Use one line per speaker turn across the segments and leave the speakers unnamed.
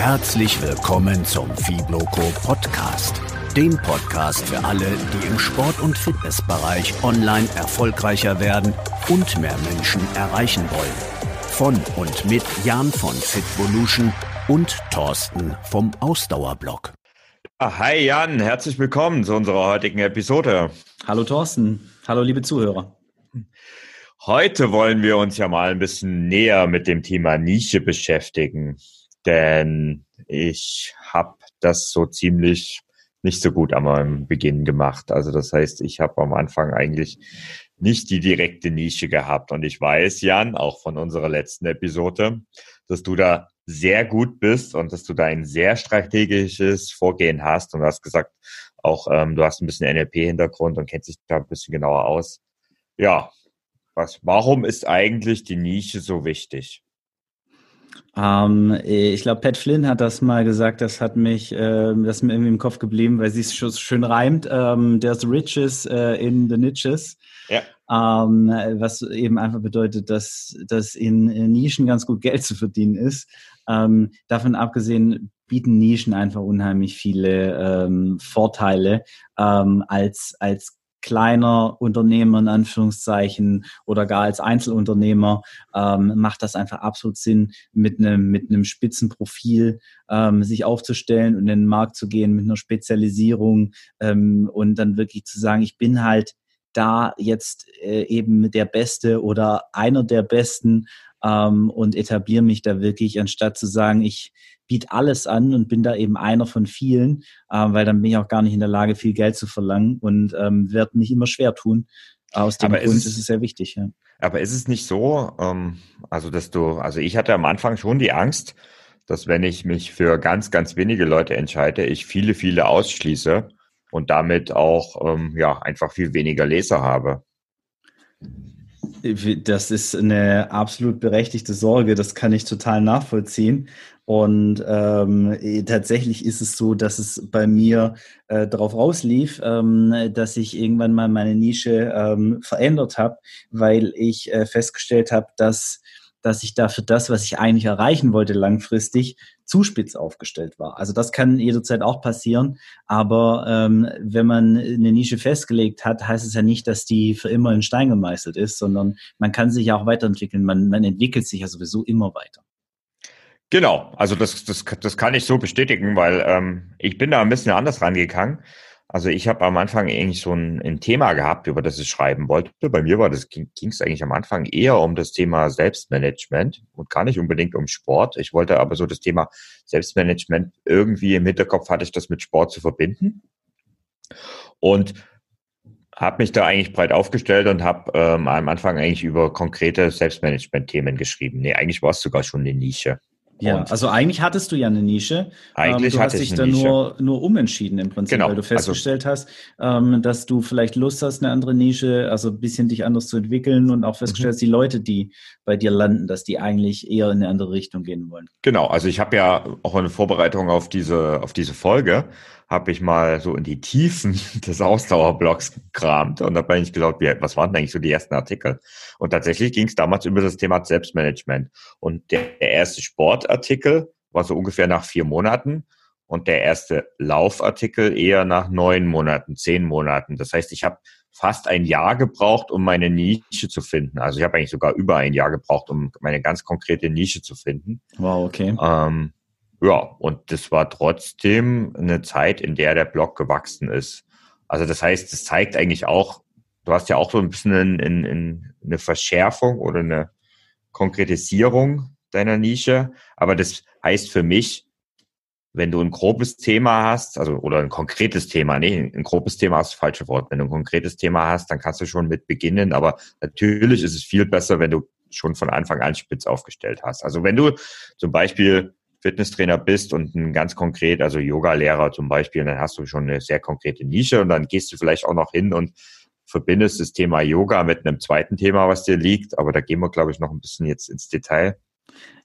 Herzlich willkommen zum Fibloco Podcast, dem Podcast für alle, die im Sport- und Fitnessbereich online erfolgreicher werden und mehr Menschen erreichen wollen. Von und mit Jan von Fitvolution und Thorsten vom Ausdauerblock.
Ah, hi Jan, herzlich willkommen zu unserer heutigen Episode.
Hallo Thorsten, hallo liebe Zuhörer.
Heute wollen wir uns ja mal ein bisschen näher mit dem Thema Nische beschäftigen, denn ich habe das so ziemlich nicht so gut am Beginn gemacht. Also das heißt, ich habe am Anfang eigentlich nicht die direkte Nische gehabt. Und ich weiß, Jan, auch von unserer letzten Episode, dass du da sehr gut bist und dass du da ein sehr strategisches Vorgehen hast. Und du hast gesagt, auch ähm, du hast ein bisschen NLP-Hintergrund und kennst dich da ein bisschen genauer aus. Ja, was, warum ist eigentlich die Nische so wichtig?
Ähm, ich glaube, Pat Flynn hat das mal gesagt, das hat mich, äh, das ist mir irgendwie im Kopf geblieben, weil sie es schon schön reimt. Ähm, there's riches äh, in the niches. Ja. Ähm, was eben einfach bedeutet, dass, dass in, in Nischen ganz gut Geld zu verdienen ist. Ähm, davon abgesehen bieten Nischen einfach unheimlich viele ähm, Vorteile ähm, als, als kleiner Unternehmer in Anführungszeichen oder gar als Einzelunternehmer ähm, macht das einfach absolut Sinn, mit einem mit einem Spitzenprofil ähm, sich aufzustellen und in den Markt zu gehen mit einer Spezialisierung ähm, und dann wirklich zu sagen, ich bin halt da jetzt äh, eben der Beste oder einer der Besten ähm, und etabliere mich da wirklich, anstatt zu sagen, ich biete alles an und bin da eben einer von vielen, äh, weil dann bin ich auch gar nicht in der Lage, viel Geld zu verlangen und ähm, werde mich immer schwer tun. Aus dem aber Grund ist es, ist es sehr wichtig. Ja.
Aber ist es nicht so, ähm, also dass du, also ich hatte am Anfang schon die Angst, dass wenn ich mich für ganz, ganz wenige Leute entscheide, ich viele, viele ausschließe und damit auch ähm, ja einfach viel weniger Leser habe.
Das ist eine absolut berechtigte Sorge, das kann ich total nachvollziehen. Und ähm, tatsächlich ist es so, dass es bei mir äh, darauf rauslief, ähm, dass ich irgendwann mal meine Nische ähm, verändert habe, weil ich äh, festgestellt habe, dass dass ich da für das, was ich eigentlich erreichen wollte langfristig, zu spitz aufgestellt war. Also das kann jederzeit auch passieren, aber ähm, wenn man eine Nische festgelegt hat, heißt es ja nicht, dass die für immer in Stein gemeißelt ist, sondern man kann sich ja auch weiterentwickeln. Man, man entwickelt sich ja sowieso immer weiter.
Genau, also das, das, das kann ich so bestätigen, weil ähm, ich bin da ein bisschen anders rangegangen. Also ich habe am Anfang eigentlich so ein, ein, Thema gehabt, über das ich schreiben wollte. Bei mir war das ging es eigentlich am Anfang eher um das Thema Selbstmanagement und gar nicht unbedingt um Sport. Ich wollte aber so das Thema Selbstmanagement irgendwie im Hinterkopf hatte ich das mit Sport zu verbinden und habe mich da eigentlich breit aufgestellt und habe ähm, am Anfang eigentlich über konkrete Selbstmanagement-Themen geschrieben. Nee, eigentlich war es sogar schon eine Nische.
Ja, und also eigentlich hattest du ja eine Nische.
Eigentlich
ähm,
du hast
dich da nur, nur umentschieden im Prinzip, genau. weil du also festgestellt also, hast, ähm, dass du vielleicht Lust hast, eine andere Nische, also ein bisschen dich anders zu entwickeln und auch festgestellt hast, mhm. die Leute, die bei dir landen, dass die eigentlich eher in eine andere Richtung gehen wollen.
Genau, also ich habe ja auch eine Vorbereitung auf diese, auf diese Folge, habe ich mal so in die Tiefen des Ausdauerblocks gekramt und habe eigentlich wie, was waren denn eigentlich so die ersten Artikel? Und tatsächlich ging es damals über das Thema Selbstmanagement. Und der, der erste Sportartikel war so ungefähr nach vier Monaten und der erste Laufartikel eher nach neun Monaten, zehn Monaten. Das heißt, ich habe fast ein Jahr gebraucht, um meine Nische zu finden. Also ich habe eigentlich sogar über ein Jahr gebraucht, um meine ganz konkrete Nische zu finden.
Wow, okay.
Ähm, ja, und das war trotzdem eine Zeit, in der der Blog gewachsen ist. Also das heißt, das zeigt eigentlich auch, du hast ja auch so ein bisschen in, in, in eine Verschärfung oder eine Konkretisierung deiner Nische. Aber das heißt für mich, wenn du ein grobes Thema hast, also oder ein konkretes Thema, nee, ein grobes Thema ist das falsche Wort. Wenn du ein konkretes Thema hast, dann kannst du schon mit beginnen. Aber natürlich ist es viel besser, wenn du schon von Anfang an spitz aufgestellt hast. Also wenn du zum Beispiel Fitnesstrainer bist und ein ganz konkret, also Yoga-Lehrer zum Beispiel, dann hast du schon eine sehr konkrete Nische und dann gehst du vielleicht auch noch hin und verbindest das Thema Yoga mit einem zweiten Thema, was dir liegt. Aber da gehen wir, glaube ich, noch ein bisschen jetzt ins Detail.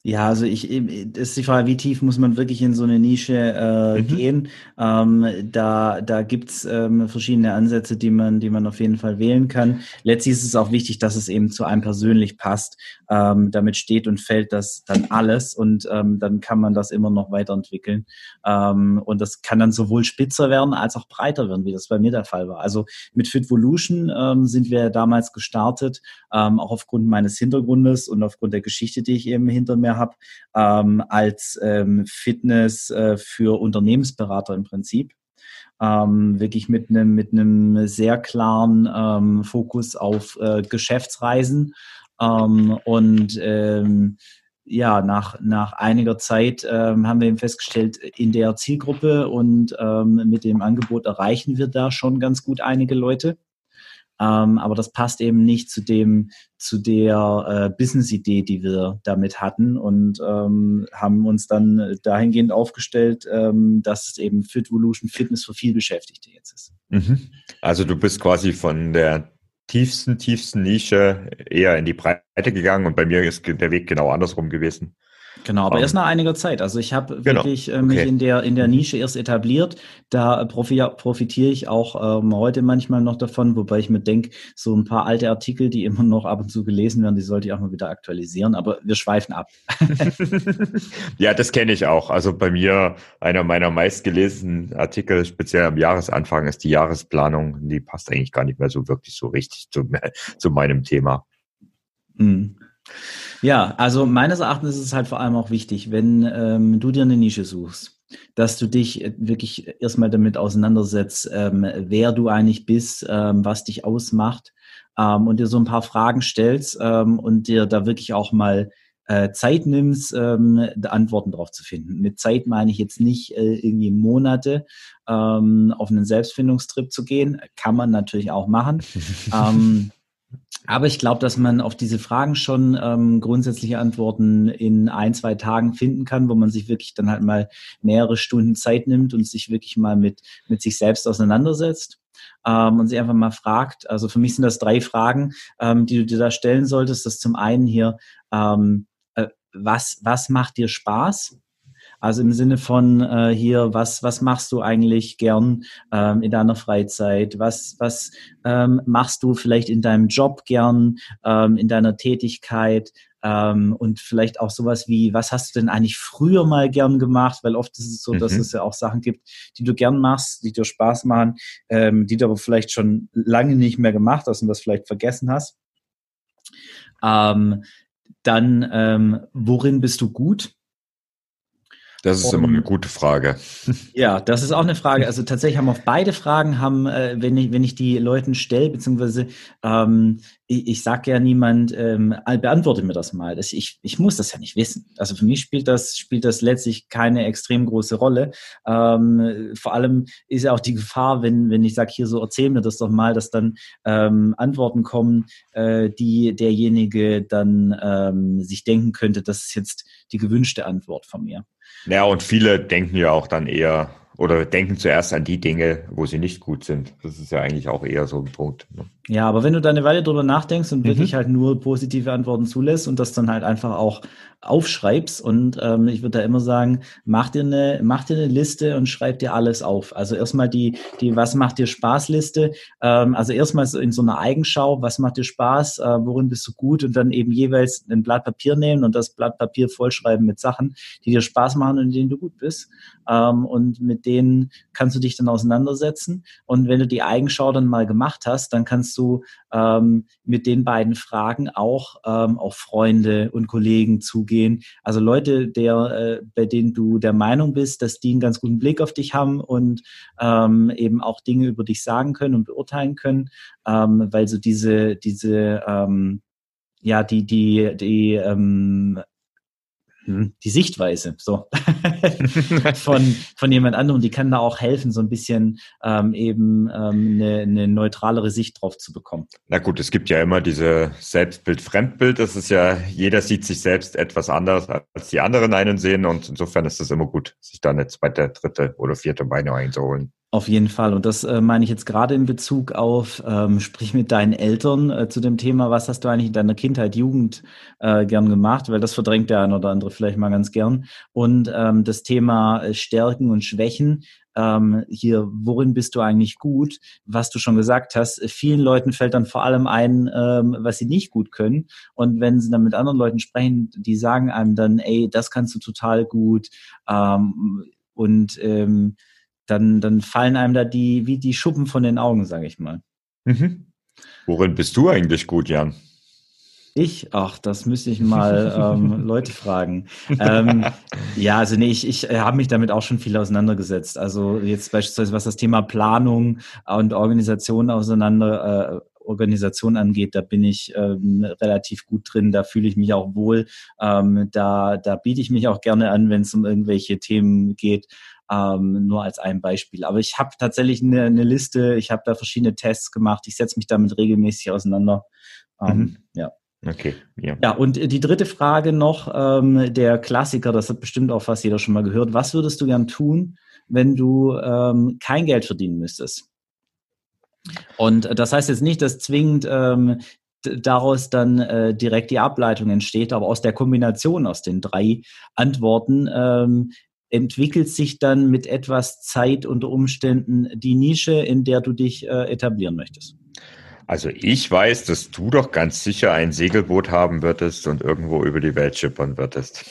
Ja, also ich, das ist die Frage, wie tief muss man wirklich in so eine Nische äh, mhm. gehen? Ähm, da da gibt's ähm, verschiedene Ansätze, die man, die man auf jeden Fall wählen kann. Letztlich ist es auch wichtig, dass es eben zu einem persönlich passt. Ähm, damit steht und fällt das dann alles und ähm, dann kann man das immer noch weiterentwickeln. Ähm, und das kann dann sowohl spitzer werden als auch breiter werden, wie das bei mir der Fall war. Also mit Fitvolution ähm, sind wir damals gestartet, ähm, auch aufgrund meines Hintergrundes und aufgrund der Geschichte, die ich eben hinter mir habe, ähm, als ähm, Fitness äh, für Unternehmensberater im Prinzip. Ähm, wirklich mit einem mit sehr klaren ähm, Fokus auf äh, Geschäftsreisen ähm, und ähm, ja, nach, nach einiger Zeit ähm, haben wir eben festgestellt, in der Zielgruppe und ähm, mit dem Angebot erreichen wir da schon ganz gut einige Leute. Ähm, aber das passt eben nicht zu dem, zu der äh, Business-Idee, die wir damit hatten und ähm, haben uns dann dahingehend aufgestellt, ähm, dass eben Fitvolution Fitness für viel Beschäftigte jetzt ist.
Mhm. Also du bist quasi von der tiefsten, tiefsten Nische eher in die Breite gegangen und bei mir ist der Weg genau andersrum gewesen.
Genau, aber um, erst nach einiger Zeit. Also ich habe genau, wirklich äh, mich okay. in der in der Nische erst etabliert. Da profi profitiere ich auch ähm, heute manchmal noch davon, wobei ich mir denke, so ein paar alte Artikel, die immer noch ab und zu gelesen werden, die sollte ich auch mal wieder aktualisieren. Aber wir schweifen ab.
ja, das kenne ich auch. Also bei mir einer meiner meistgelesenen Artikel, speziell am Jahresanfang, ist die Jahresplanung. Die passt eigentlich gar nicht mehr so wirklich so richtig zu, zu meinem Thema.
Mhm. Ja, also meines Erachtens ist es halt vor allem auch wichtig, wenn ähm, du dir eine Nische suchst, dass du dich äh, wirklich erstmal damit auseinandersetzt, ähm, wer du eigentlich bist, ähm, was dich ausmacht ähm, und dir so ein paar Fragen stellst ähm, und dir da wirklich auch mal äh, Zeit nimmst, ähm, Antworten drauf zu finden. Mit Zeit meine ich jetzt nicht äh, irgendwie Monate ähm, auf einen Selbstfindungstrip zu gehen. Kann man natürlich auch machen. ähm, aber ich glaube, dass man auf diese Fragen schon ähm, grundsätzliche Antworten in ein, zwei Tagen finden kann, wo man sich wirklich dann halt mal mehrere Stunden Zeit nimmt und sich wirklich mal mit, mit sich selbst auseinandersetzt. Ähm, und sich einfach mal fragt, also für mich sind das drei Fragen, ähm, die du dir da stellen solltest. Das zum einen hier, ähm, äh, was, was macht dir Spaß? Also im Sinne von äh, hier, was, was machst du eigentlich gern ähm, in deiner Freizeit? Was, was ähm, machst du vielleicht in deinem Job gern, ähm, in deiner Tätigkeit? Ähm, und vielleicht auch sowas wie, was hast du denn eigentlich früher mal gern gemacht? Weil oft ist es so, dass mhm. es ja auch Sachen gibt, die du gern machst, die dir Spaß machen, ähm, die du aber vielleicht schon lange nicht mehr gemacht hast und das vielleicht vergessen hast. Ähm, dann, ähm, worin bist du gut?
Das ist um, immer eine gute Frage.
Ja, das ist auch eine Frage. Also tatsächlich haben auf beide Fragen haben, äh, wenn ich wenn ich die Leuten stelle, beziehungsweise ähm, ich, ich sage ja niemand, ähm, beantworte mir das mal. Das, ich, ich muss das ja nicht wissen. Also für mich spielt das spielt das letztlich keine extrem große Rolle. Ähm, vor allem ist ja auch die Gefahr, wenn wenn ich sage hier so erzähl mir das doch mal, dass dann ähm, Antworten kommen, äh, die derjenige dann ähm, sich denken könnte, das ist jetzt die gewünschte Antwort von mir.
Ja, und viele denken ja auch dann eher oder denken zuerst an die Dinge, wo sie nicht gut sind. Das ist ja eigentlich auch eher so ein Punkt. Ne?
Ja, aber wenn du da eine Weile drüber nachdenkst und mhm. wirklich halt nur positive Antworten zulässt und das dann halt einfach auch aufschreibst und ähm, ich würde da immer sagen, mach dir eine, mach dir eine Liste und schreib dir alles auf. Also erstmal die, die Was macht dir Spaß Liste. Ähm, also erstmal so in so einer Eigenschau, was macht dir Spaß, äh, worin bist du gut und dann eben jeweils ein Blatt Papier nehmen und das Blatt Papier vollschreiben mit Sachen, die dir Spaß machen und in denen du gut bist. Ähm, und mit denen kannst du dich dann auseinandersetzen. Und wenn du die Eigenschau dann mal gemacht hast, dann kannst du ähm, mit den beiden Fragen auch ähm, auf Freunde und Kollegen zugehen. Also Leute, der, äh, bei denen du der Meinung bist, dass die einen ganz guten Blick auf dich haben und ähm, eben auch Dinge über dich sagen können und beurteilen können, ähm, weil so diese, diese ähm, ja, die, die, die ähm, hm, die Sichtweise so von von jemand anderem, die kann da auch helfen, so ein bisschen ähm, eben ähm, eine, eine neutralere Sicht drauf zu bekommen.
Na gut, es gibt ja immer diese Selbstbild, Fremdbild. Das ist ja jeder sieht sich selbst etwas anders als die anderen einen sehen und insofern ist es immer gut, sich da eine zweite, dritte oder vierte Meinung einzuholen.
Auf jeden Fall. Und das äh, meine ich jetzt gerade in Bezug auf, ähm, sprich mit deinen Eltern äh, zu dem Thema, was hast du eigentlich in deiner Kindheit, Jugend äh, gern gemacht? Weil das verdrängt der ein oder andere vielleicht mal ganz gern. Und ähm, das Thema äh, Stärken und Schwächen. Ähm, hier, worin bist du eigentlich gut? Was du schon gesagt hast, vielen Leuten fällt dann vor allem ein, ähm, was sie nicht gut können. Und wenn sie dann mit anderen Leuten sprechen, die sagen einem dann, ey, das kannst du total gut. Ähm, und ähm, dann, dann fallen einem da die, wie die Schuppen von den Augen, sage ich mal.
Mhm. Worin bist du eigentlich gut, Jan?
Ich, ach, das müsste ich mal ähm, Leute fragen. Ähm, ja, also nee, ich, ich habe mich damit auch schon viel auseinandergesetzt. Also jetzt beispielsweise, was das Thema Planung und Organisation auseinander, äh, Organisation angeht, da bin ich ähm, relativ gut drin, da fühle ich mich auch wohl. Ähm, da, da biete ich mich auch gerne an, wenn es um irgendwelche Themen geht ähm, nur als ein Beispiel. Aber ich habe tatsächlich eine, eine Liste, ich habe da verschiedene Tests gemacht, ich setze mich damit regelmäßig auseinander. Ähm, mhm. Ja.
Okay,
ja. Ja, und die dritte Frage noch, ähm, der Klassiker, das hat bestimmt auch fast jeder schon mal gehört. Was würdest du gern tun, wenn du ähm, kein Geld verdienen müsstest? Und das heißt jetzt nicht, dass zwingend ähm, daraus dann äh, direkt die Ableitung entsteht, aber aus der Kombination aus den drei Antworten ähm, entwickelt sich dann mit etwas Zeit unter Umständen die Nische, in der du dich äh, etablieren möchtest?
Also ich weiß, dass du doch ganz sicher ein Segelboot haben würdest und irgendwo über die Welt schippern würdest.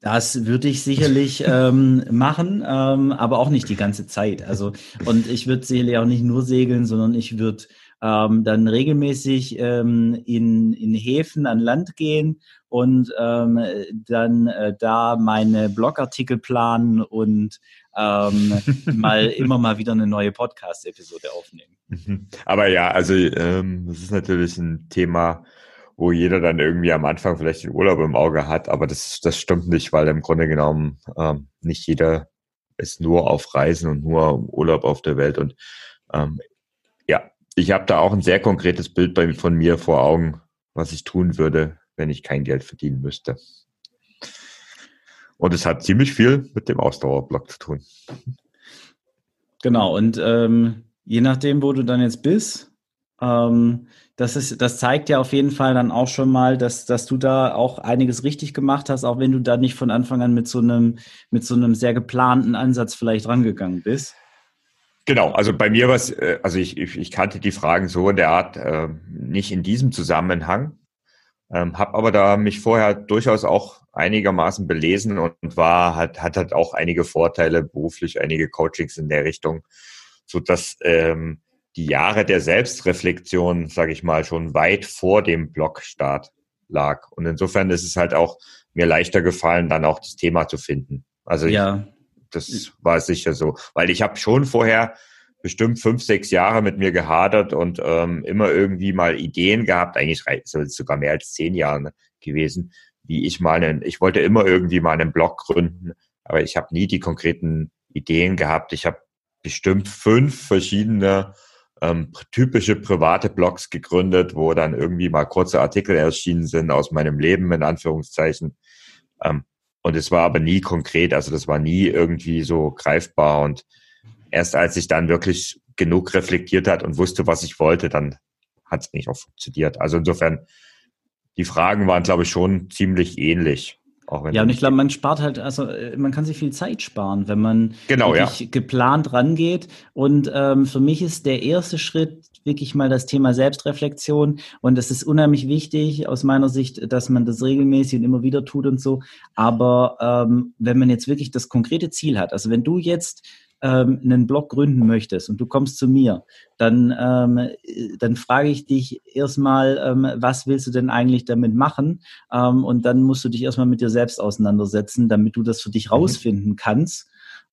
Das würde ich sicherlich ähm, machen, ähm, aber auch nicht die ganze Zeit. Also und ich würde sicherlich auch nicht nur segeln, sondern ich würde ähm, dann regelmäßig ähm, in, in Häfen an Land gehen und ähm, dann äh, da meine Blogartikel planen und ähm, mal immer mal wieder eine neue Podcast-Episode aufnehmen.
Mhm. Aber ja, also ähm, das ist natürlich ein Thema, wo jeder dann irgendwie am Anfang vielleicht den Urlaub im Auge hat, aber das, das stimmt nicht, weil im Grunde genommen ähm, nicht jeder ist nur auf Reisen und nur Urlaub auf der Welt. Und ähm, ja, ich habe da auch ein sehr konkretes Bild bei, von mir vor Augen, was ich tun würde, wenn ich kein Geld verdienen müsste. Und es hat ziemlich viel mit dem Ausdauerblock zu tun.
Genau, und ähm, je nachdem, wo du dann jetzt bist, ähm, das, ist, das zeigt ja auf jeden Fall dann auch schon mal, dass, dass du da auch einiges richtig gemacht hast, auch wenn du da nicht von Anfang an mit so einem, mit so einem sehr geplanten Ansatz vielleicht rangegangen bist.
Genau, also bei mir war es, äh, also ich, ich, ich kannte die Fragen so in der Art äh, nicht in diesem Zusammenhang. Ähm, habe aber da mich vorher durchaus auch einigermaßen belesen und war hat hat halt auch einige Vorteile beruflich, einige Coachings in der Richtung, so dass ähm, die Jahre der Selbstreflexion, sage ich mal, schon weit vor dem Blogstart lag. Und insofern ist es halt auch mir leichter gefallen, dann auch das Thema zu finden. Also ja. ich, das war sicher so, weil ich habe schon vorher bestimmt fünf, sechs Jahre mit mir gehadert und ähm, immer irgendwie mal Ideen gehabt, eigentlich sogar mehr als zehn Jahre gewesen, wie ich mal einen, ich wollte immer irgendwie mal einen Blog gründen, aber ich habe nie die konkreten Ideen gehabt. Ich habe bestimmt fünf verschiedene ähm, typische private Blogs gegründet, wo dann irgendwie mal kurze Artikel erschienen sind aus meinem Leben, in Anführungszeichen. Ähm, und es war aber nie konkret, also das war nie irgendwie so greifbar und erst als ich dann wirklich genug reflektiert hat und wusste, was ich wollte, dann hat es nicht auch funktioniert. Also insofern, die Fragen waren, glaube ich, schon ziemlich ähnlich.
ja, und ich glaube, man spart halt, also äh, man kann sich viel Zeit sparen, wenn man
genau,
wirklich
ja.
geplant rangeht. Und ähm, für mich ist der erste Schritt wirklich mal das Thema Selbstreflexion. Und es ist unheimlich wichtig aus meiner Sicht, dass man das regelmäßig und immer wieder tut und so. Aber ähm, wenn man jetzt wirklich das konkrete Ziel hat, also wenn du jetzt ähm, einen Blog gründen möchtest und du kommst zu mir, dann, ähm, dann frage ich dich erstmal, ähm, was willst du denn eigentlich damit machen? Ähm, und dann musst du dich erstmal mit dir selbst auseinandersetzen, damit du das für dich mhm. rausfinden kannst.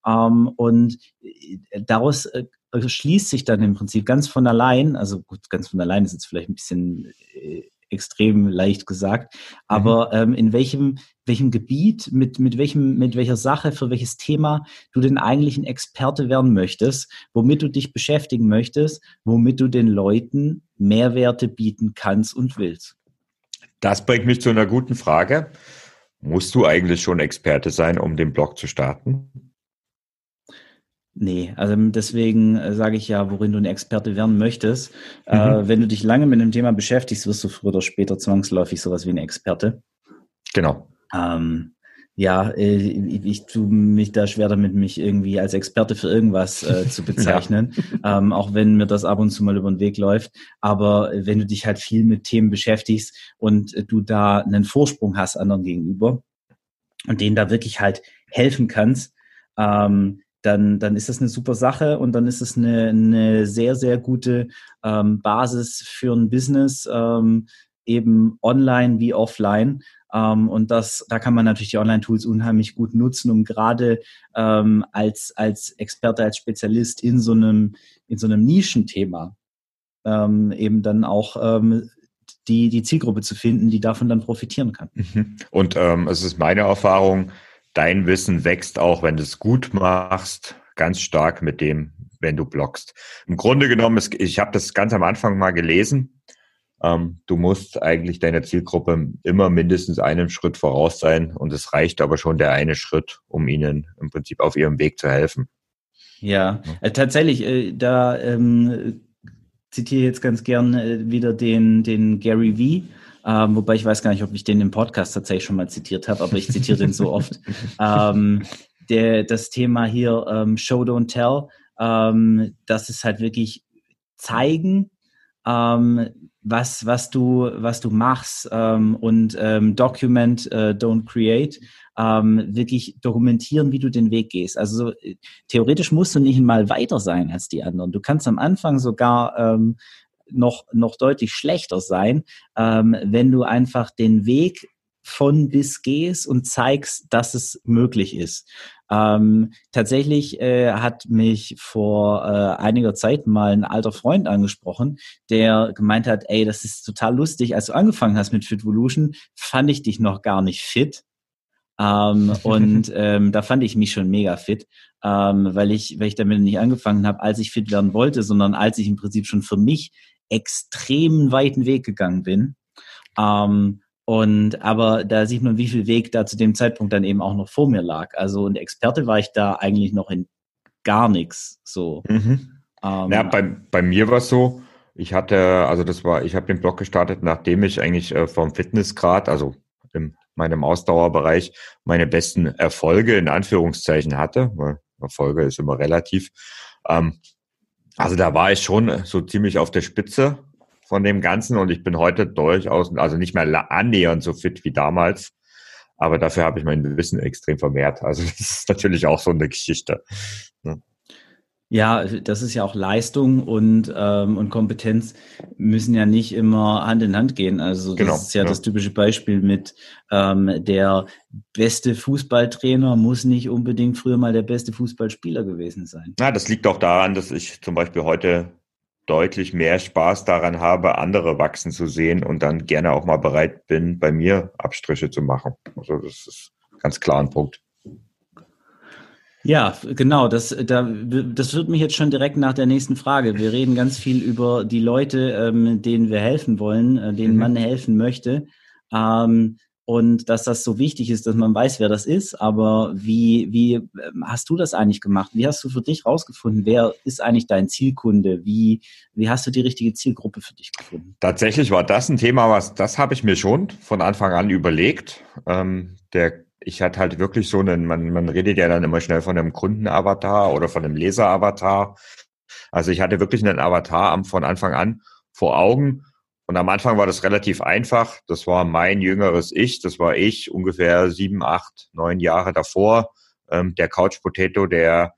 Ähm, und äh, daraus äh, schließt sich dann im Prinzip ganz von allein, also gut, ganz von allein ist jetzt vielleicht ein bisschen äh, extrem leicht gesagt. Aber mhm. ähm, in welchem, welchem Gebiet, mit, mit, welchem, mit welcher Sache, für welches Thema du denn eigentlich ein Experte werden möchtest, womit du dich beschäftigen möchtest, womit du den Leuten Mehrwerte bieten kannst und willst.
Das bringt mich zu einer guten Frage. Musst du eigentlich schon Experte sein, um den Blog zu starten?
Nee, also deswegen äh, sage ich ja, worin du ein Experte werden möchtest. Äh, mhm. Äh, wenn du dich lange mit einem Thema beschäftigst, wirst du früher oder später zwangsläufig sowas wie ein Experte.
Genau.
Ähm, ja, äh, ich, ich tue mich da schwer damit, mich irgendwie als Experte für irgendwas äh, zu bezeichnen, ja. ähm, auch wenn mir das ab und zu mal über den Weg läuft. Aber wenn du dich halt viel mit Themen beschäftigst und du da einen Vorsprung hast anderen gegenüber und denen da wirklich halt helfen kannst, ähm, dann, dann ist das eine super Sache und dann ist es eine, eine sehr, sehr gute ähm, Basis für ein Business, ähm, eben online wie offline. Ähm, und das, da kann man natürlich die Online-Tools unheimlich gut nutzen, um gerade ähm, als, als Experte, als Spezialist in so einem, in so einem Nischenthema ähm, eben dann auch ähm, die, die Zielgruppe zu finden, die davon dann profitieren kann.
Mhm. Und ähm, es ist meine Erfahrung, dein Wissen wächst auch, wenn du es gut machst, ganz stark mit dem, wenn du bloggst. Im Grunde genommen, ist, ich habe das ganz am Anfang mal gelesen. Ähm, du musst eigentlich deiner Zielgruppe immer mindestens einen Schritt voraus sein und es reicht aber schon der eine Schritt, um ihnen im Prinzip auf ihrem Weg zu helfen.
Ja, äh, tatsächlich, äh, da ähm, zitiere jetzt ganz gern äh, wieder den, den Gary Vee ähm, wobei ich weiß gar nicht, ob ich den im Podcast tatsächlich schon mal zitiert habe, aber ich zitiere den so oft. Ähm, der, das Thema hier ähm, Show, Don't Tell, ähm, das ist halt wirklich zeigen, ähm, was, was, du, was du machst ähm, und ähm, Document, äh, Don't Create, ähm, wirklich dokumentieren, wie du den Weg gehst. Also so, theoretisch musst du nicht mal weiter sein als die anderen. Du kannst am Anfang sogar ähm, noch, noch deutlich schlechter sein, ähm, wenn du einfach den Weg von bis gehst und zeigst, dass es möglich ist. Ähm, tatsächlich äh, hat mich vor äh, einiger Zeit mal ein alter Freund angesprochen, der gemeint hat, ey, das ist total lustig, als du angefangen hast mit Fitvolution, fand ich dich noch gar nicht fit. Ähm, und ähm, da fand ich mich schon mega fit, ähm, weil ich, weil ich damit nicht angefangen habe, als ich fit werden wollte, sondern als ich im Prinzip schon für mich extrem weiten Weg gegangen bin. Ähm, und aber da sieht man, wie viel Weg da zu dem Zeitpunkt dann eben auch noch vor mir lag. Also und Experte war ich da eigentlich noch in gar nichts. So.
Mhm. Ähm, ja, bei, bei mir war es so, ich hatte, also das war, ich habe den Blog gestartet, nachdem ich eigentlich äh, vom Fitnessgrad, also in meinem Ausdauerbereich, meine besten Erfolge in Anführungszeichen hatte, weil Erfolge ist immer relativ. Ähm, also da war ich schon so ziemlich auf der Spitze von dem Ganzen und ich bin heute durchaus, also nicht mehr annähernd so fit wie damals, aber dafür habe ich mein Wissen extrem vermehrt. Also das ist natürlich auch so eine Geschichte. Ne?
Ja, das ist ja auch Leistung und, ähm, und Kompetenz müssen ja nicht immer Hand in Hand gehen. Also das genau, ist ja, ja, das typische Beispiel mit ähm, der beste Fußballtrainer muss nicht unbedingt früher mal der beste Fußballspieler gewesen sein.
Ja, das liegt auch daran, dass ich zum Beispiel heute deutlich mehr Spaß daran habe, andere wachsen zu sehen und dann gerne auch mal bereit bin, bei mir Abstriche zu machen. Also das ist ganz klar ein Punkt.
Ja, genau. Das, da, das wird mich jetzt schon direkt nach der nächsten Frage. Wir reden ganz viel über die Leute, ähm, denen wir helfen wollen, äh, denen mhm. man helfen möchte. Ähm, und dass das so wichtig ist, dass man weiß, wer das ist. Aber wie, wie ähm, hast du das eigentlich gemacht? Wie hast du für dich rausgefunden, wer ist eigentlich dein Zielkunde? Wie, wie hast du die richtige Zielgruppe für dich gefunden?
Tatsächlich war das ein Thema, was das habe ich mir schon von Anfang an überlegt. Ähm, der ich hatte halt wirklich so einen, man, man redet ja dann immer schnell von einem Kundenavatar oder von einem Leseravatar. Also ich hatte wirklich einen Avatar von Anfang an vor Augen. Und am Anfang war das relativ einfach. Das war mein jüngeres Ich. Das war ich ungefähr sieben, acht, neun Jahre davor. Ähm, der Couch Potato, der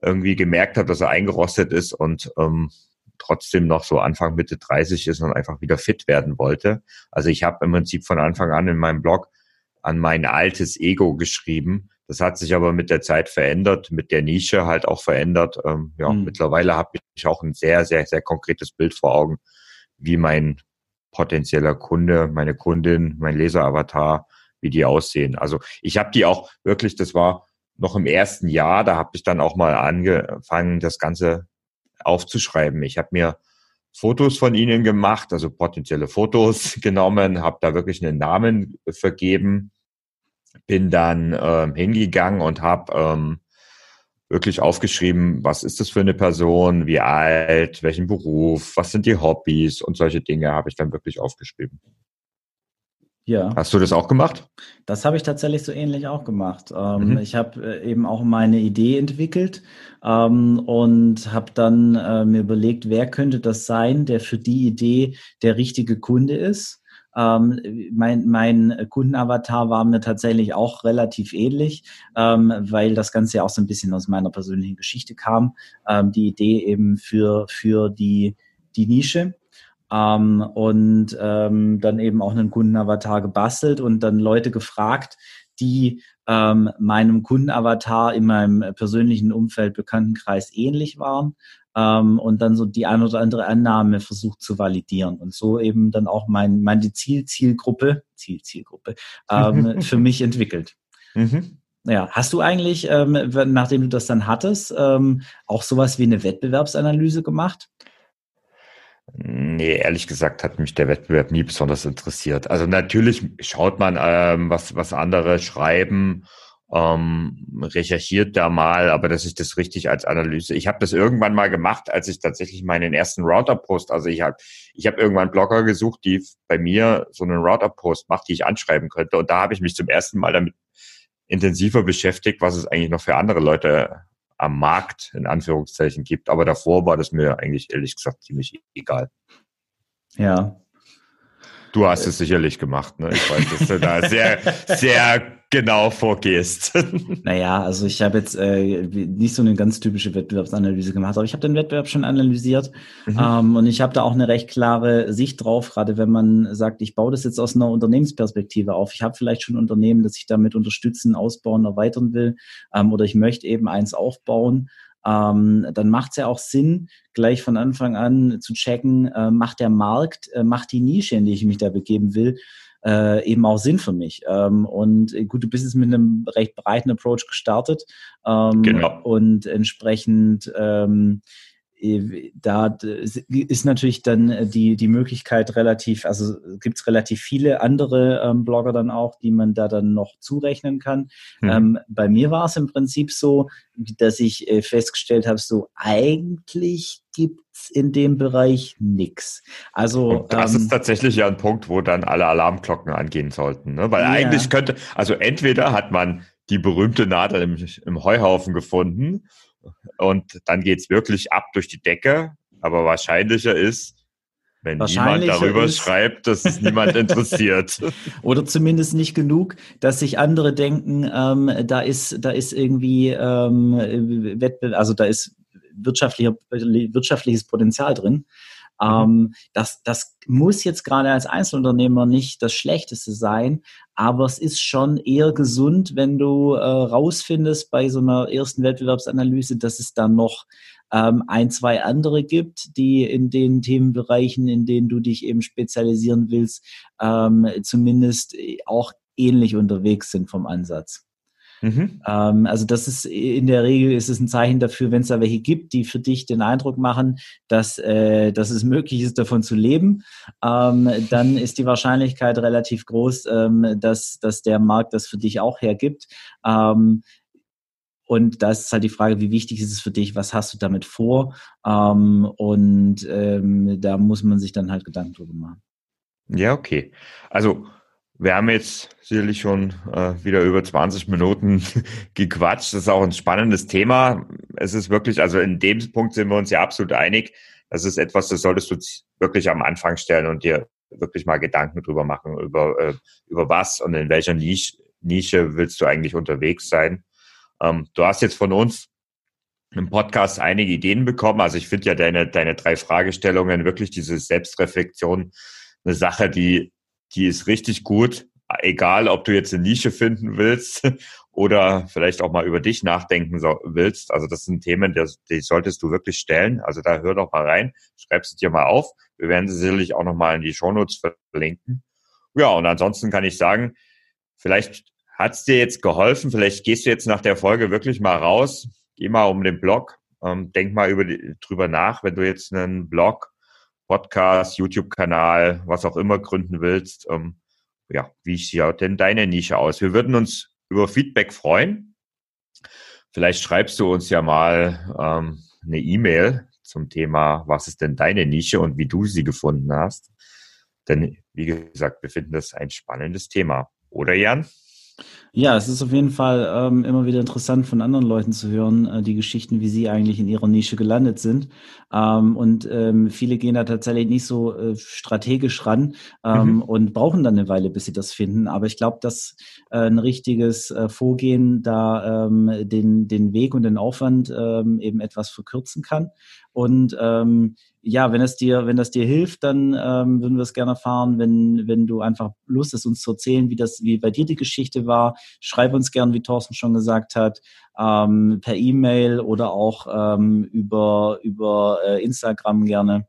irgendwie gemerkt hat, dass er eingerostet ist und ähm, trotzdem noch so Anfang, Mitte 30 ist und einfach wieder fit werden wollte. Also ich habe im Prinzip von Anfang an in meinem Blog an mein altes Ego geschrieben. Das hat sich aber mit der Zeit verändert, mit der Nische halt auch verändert. Ähm, ja, mhm. mittlerweile habe ich auch ein sehr, sehr, sehr konkretes Bild vor Augen, wie mein potenzieller Kunde, meine Kundin, mein Leseravatar, wie die aussehen. Also ich habe die auch wirklich, das war noch im ersten Jahr, da habe ich dann auch mal angefangen, das Ganze aufzuschreiben. Ich habe mir Fotos von ihnen gemacht, also potenzielle Fotos genommen, habe da wirklich einen Namen vergeben, bin dann ähm, hingegangen und habe ähm, wirklich aufgeschrieben, was ist das für eine Person, wie alt, welchen Beruf, was sind die Hobbys und solche Dinge habe ich dann wirklich aufgeschrieben. Ja. Hast du das auch gemacht?
Das habe ich tatsächlich so ähnlich auch gemacht. Ähm, mhm. Ich habe äh, eben auch meine Idee entwickelt ähm, und habe dann äh, mir überlegt, wer könnte das sein, der für die Idee der richtige Kunde ist. Ähm, mein, mein Kundenavatar war mir tatsächlich auch relativ ähnlich, ähm, weil das Ganze ja auch so ein bisschen aus meiner persönlichen Geschichte kam. Ähm, die Idee eben für, für die, die Nische. Ähm, und ähm, dann eben auch einen Kundenavatar gebastelt und dann Leute gefragt, die ähm, meinem Kundenavatar in meinem persönlichen Umfeld, Bekanntenkreis ähnlich waren ähm, und dann so die ein oder andere Annahme versucht zu validieren und so eben dann auch mein, meine Ziel, Zielgruppe, Ziel, Zielgruppe ähm, für mich entwickelt. Mhm. Ja, hast du eigentlich, ähm, nachdem du das dann hattest, ähm, auch sowas wie eine Wettbewerbsanalyse gemacht?
Nee, ehrlich gesagt hat mich der Wettbewerb nie besonders interessiert. Also natürlich schaut man, ähm, was, was andere schreiben, ähm, recherchiert da mal, aber das ist das richtig als Analyse. Ich habe das irgendwann mal gemacht, als ich tatsächlich meinen ersten Router-Post, also ich habe ich hab irgendwann Blogger gesucht, die bei mir so einen Router-Post macht, die ich anschreiben könnte. Und da habe ich mich zum ersten Mal damit intensiver beschäftigt, was es eigentlich noch für andere Leute am Markt in Anführungszeichen gibt. Aber davor war das mir eigentlich ehrlich gesagt ziemlich egal.
Ja.
Du hast es sicherlich gemacht, ne? Ich weiß, dass du da sehr, sehr genau vorgehst.
Naja, also ich habe jetzt äh, nicht so eine ganz typische Wettbewerbsanalyse gemacht, aber ich habe den Wettbewerb schon analysiert mhm. ähm, und ich habe da auch eine recht klare Sicht drauf, gerade wenn man sagt, ich baue das jetzt aus einer Unternehmensperspektive auf. Ich habe vielleicht schon ein Unternehmen, das ich damit unterstützen, ausbauen, erweitern will ähm, oder ich möchte eben eins aufbauen ähm, dann macht es ja auch Sinn, gleich von Anfang an zu checken, äh, macht der Markt, äh, macht die Nische, in die ich mich da begeben will, äh, eben auch Sinn für mich. Ähm, und äh, gut, du bist jetzt mit einem recht breiten Approach gestartet. Ähm, genau. Und entsprechend ähm, äh, da ist natürlich dann die, die Möglichkeit relativ, also gibt es relativ viele andere ähm, Blogger dann auch, die man da dann noch zurechnen kann. Mhm. Ähm, bei mir war es im Prinzip so, dass ich äh, festgestellt habe, so eigentlich gibt's in dem Bereich nichts. Also
Und das ähm, ist tatsächlich ja ein Punkt, wo dann alle Alarmglocken angehen sollten, ne? weil ja. eigentlich könnte, also entweder hat man die berühmte Nadel im, im Heuhaufen gefunden und dann geht's wirklich ab durch die Decke. Aber wahrscheinlicher ist, wenn niemand darüber ist, schreibt, dass es niemand interessiert.
Oder zumindest nicht genug, dass sich andere denken, ähm, da ist, da ist irgendwie ähm, Wettbewerb, also da ist wirtschaftlicher, wirtschaftliches Potenzial drin. Mhm. Ähm, das, das muss jetzt gerade als Einzelunternehmer nicht das Schlechteste sein, aber es ist schon eher gesund, wenn du äh, rausfindest bei so einer ersten Wettbewerbsanalyse, dass es dann noch ähm, ein, zwei andere gibt, die in den Themenbereichen, in denen du dich eben spezialisieren willst, ähm, zumindest auch ähnlich unterwegs sind vom Ansatz. Mhm. Ähm, also das ist in der Regel ist es ein Zeichen dafür, wenn es da welche gibt, die für dich den Eindruck machen, dass, äh, dass es möglich ist, davon zu leben, ähm, dann ist die Wahrscheinlichkeit relativ groß, ähm, dass, dass der Markt das für dich auch hergibt. Und da ist halt die Frage, wie wichtig ist es für dich, was hast du damit vor? Ähm, und ähm, da muss man sich dann halt Gedanken drüber machen.
Ja, okay. Also wir haben jetzt sicherlich schon äh, wieder über 20 Minuten gequatscht. Das ist auch ein spannendes Thema. Es ist wirklich, also in dem Punkt sind wir uns ja absolut einig. Das ist etwas, das solltest du wirklich am Anfang stellen und dir wirklich mal Gedanken drüber machen, über, äh, über was und in welcher Nische, Nische willst du eigentlich unterwegs sein. Ähm, du hast jetzt von uns im Podcast einige Ideen bekommen. Also ich finde ja deine, deine drei Fragestellungen, wirklich diese Selbstreflexion, eine Sache, die die ist richtig gut. Egal, ob du jetzt eine Nische finden willst oder vielleicht auch mal über dich nachdenken willst. Also das sind Themen, die, die solltest du wirklich stellen. Also da hör doch mal rein, schreib sie dir mal auf. Wir werden sie sicherlich auch noch mal in die Shownotes verlinken. Ja, und ansonsten kann ich sagen, vielleicht hat's dir jetzt geholfen. Vielleicht gehst du jetzt nach der Folge wirklich mal raus. Geh mal um den Blog. Ähm, denk mal über die, drüber nach, wenn du jetzt einen Blog Podcast, YouTube-Kanal, was auch immer gründen willst. Ähm, ja, wie sieht denn deine Nische aus? Wir würden uns über Feedback freuen. Vielleicht schreibst du uns ja mal ähm, eine E-Mail zum Thema, was ist denn deine Nische und wie du sie gefunden hast. Denn, wie gesagt, wir finden das ein spannendes Thema. Oder Jan?
Ja, es ist auf jeden Fall ähm, immer wieder interessant von anderen Leuten zu hören, äh, die Geschichten, wie sie eigentlich in ihrer Nische gelandet sind. Ähm, und ähm, viele gehen da tatsächlich nicht so äh, strategisch ran ähm, mhm. und brauchen dann eine Weile, bis sie das finden. Aber ich glaube, dass äh, ein richtiges äh, Vorgehen da ähm, den, den Weg und den Aufwand ähm, eben etwas verkürzen kann. Und ähm, ja, wenn es dir, wenn das dir hilft, dann ähm, würden wir es gerne erfahren. Wenn, wenn du einfach Lust hast, uns zu erzählen, wie das, wie bei dir die Geschichte war, schreib uns gern, wie Thorsten schon gesagt hat, ähm, per E-Mail oder auch ähm, über, über äh, Instagram gerne.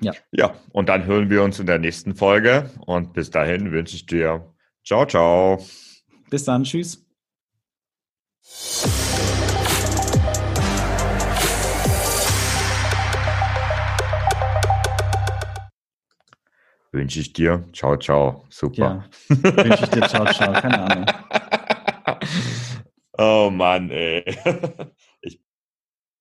Ja. Ja, und dann hören wir uns in der nächsten Folge. Und bis dahin wünsche ich dir ciao, ciao.
Bis dann, tschüss.
Wünsche ich dir. Ciao, ciao. Super.
Ja. Wünsche ich dir. Ciao, ciao. Keine Ahnung.
Oh Mann, ey. Ich